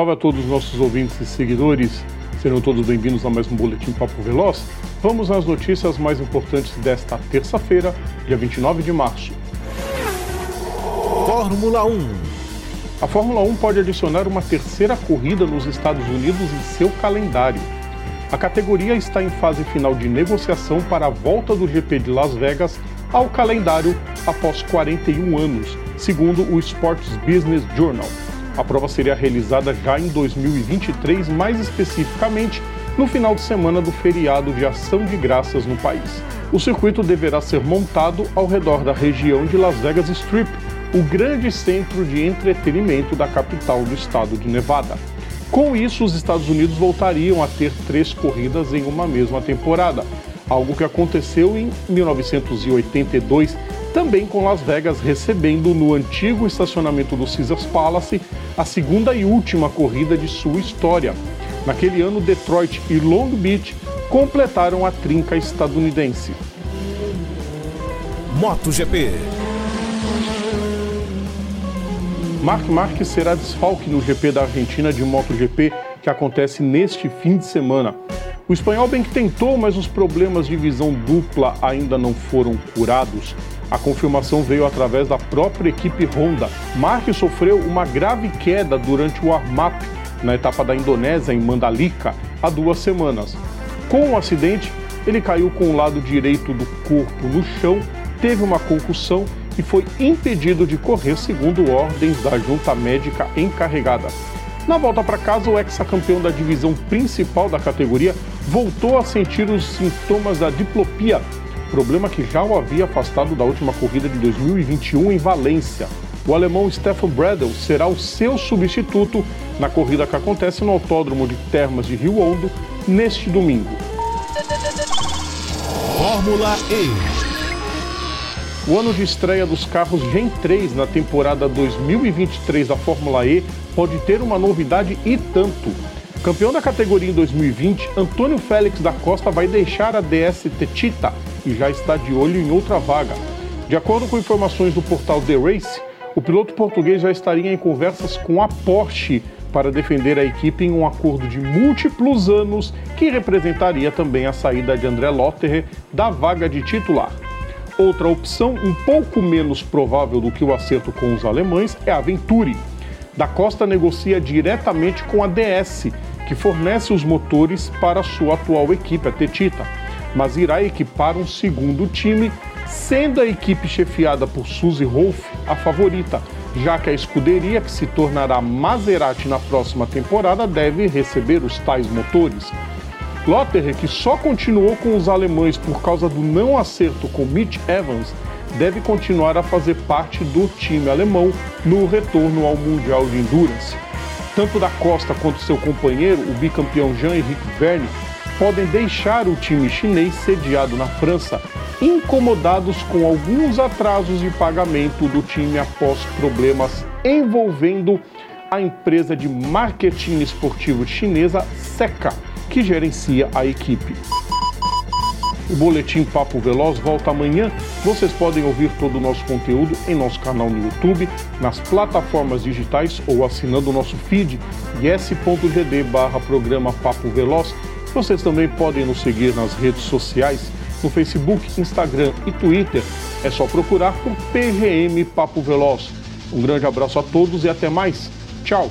salve a todos os nossos ouvintes e seguidores. Serão todos bem-vindos a mais um Boletim Papo Veloz. Vamos às notícias mais importantes desta terça-feira, dia 29 de março. Fórmula 1 A Fórmula 1 pode adicionar uma terceira corrida nos Estados Unidos em seu calendário. A categoria está em fase final de negociação para a volta do GP de Las Vegas ao calendário após 41 anos, segundo o Sports Business Journal. A prova seria realizada já em 2023, mais especificamente no final de semana do feriado de Ação de Graças no país. O circuito deverá ser montado ao redor da região de Las Vegas Strip, o grande centro de entretenimento da capital do estado de Nevada. Com isso, os Estados Unidos voltariam a ter três corridas em uma mesma temporada, algo que aconteceu em 1982, também com Las Vegas recebendo no antigo estacionamento do Caesars Palace a segunda e última corrida de sua história. Naquele ano, Detroit e Long Beach completaram a trinca estadunidense. MotoGP Marc Marques será desfalque no GP da Argentina de MotoGP que acontece neste fim de semana. O espanhol bem que tentou, mas os problemas de visão dupla ainda não foram curados. A confirmação veio através da própria equipe Honda. Marques sofreu uma grave queda durante o warm-up na etapa da Indonésia, em Mandalika, há duas semanas. Com o acidente, ele caiu com o lado direito do corpo no chão, teve uma concussão e foi impedido de correr segundo ordens da junta médica encarregada. Na volta para casa, o ex-campeão da divisão principal da categoria voltou a sentir os sintomas da diplopia, problema que já o havia afastado da última corrida de 2021 em Valência. O alemão Stefan Bradl será o seu substituto na corrida que acontece no Autódromo de Termas de Rio Hondo neste domingo. Fórmula E O ano de estreia dos carros Gen 3 na temporada 2023 da Fórmula E pode ter uma novidade e tanto. Campeão da categoria em 2020, Antônio Félix da Costa vai deixar a DS Tetita e já está de olho em outra vaga. De acordo com informações do portal The Race, o piloto português já estaria em conversas com a Porsche para defender a equipe em um acordo de múltiplos anos que representaria também a saída de André Lotterer da vaga de titular. Outra opção, um pouco menos provável do que o acerto com os alemães, é a Venturi. Da Costa negocia diretamente com a DS, que fornece os motores para sua atual equipe, a Tetita, mas irá equipar um segundo time, sendo a equipe chefiada por Suzy Wolff a favorita, já que a escuderia que se tornará Maserati na próxima temporada deve receber os tais motores. Lotterer, que só continuou com os alemães por causa do não acerto com Mitch Evans, deve continuar a fazer parte do time alemão no retorno ao Mundial de Endurance. Tanto da Costa quanto seu companheiro, o bicampeão Jean-Henrique Verne, podem deixar o time chinês sediado na França, incomodados com alguns atrasos de pagamento do time após problemas envolvendo a empresa de marketing esportivo chinesa Seca, que gerencia a equipe. O Boletim Papo Veloz volta amanhã. Vocês podem ouvir todo o nosso conteúdo em nosso canal no YouTube, nas plataformas digitais ou assinando o nosso feed yes.gd barra programa Papo Veloz. Vocês também podem nos seguir nas redes sociais, no Facebook, Instagram e Twitter. É só procurar por PGM Papo Veloz. Um grande abraço a todos e até mais. Tchau!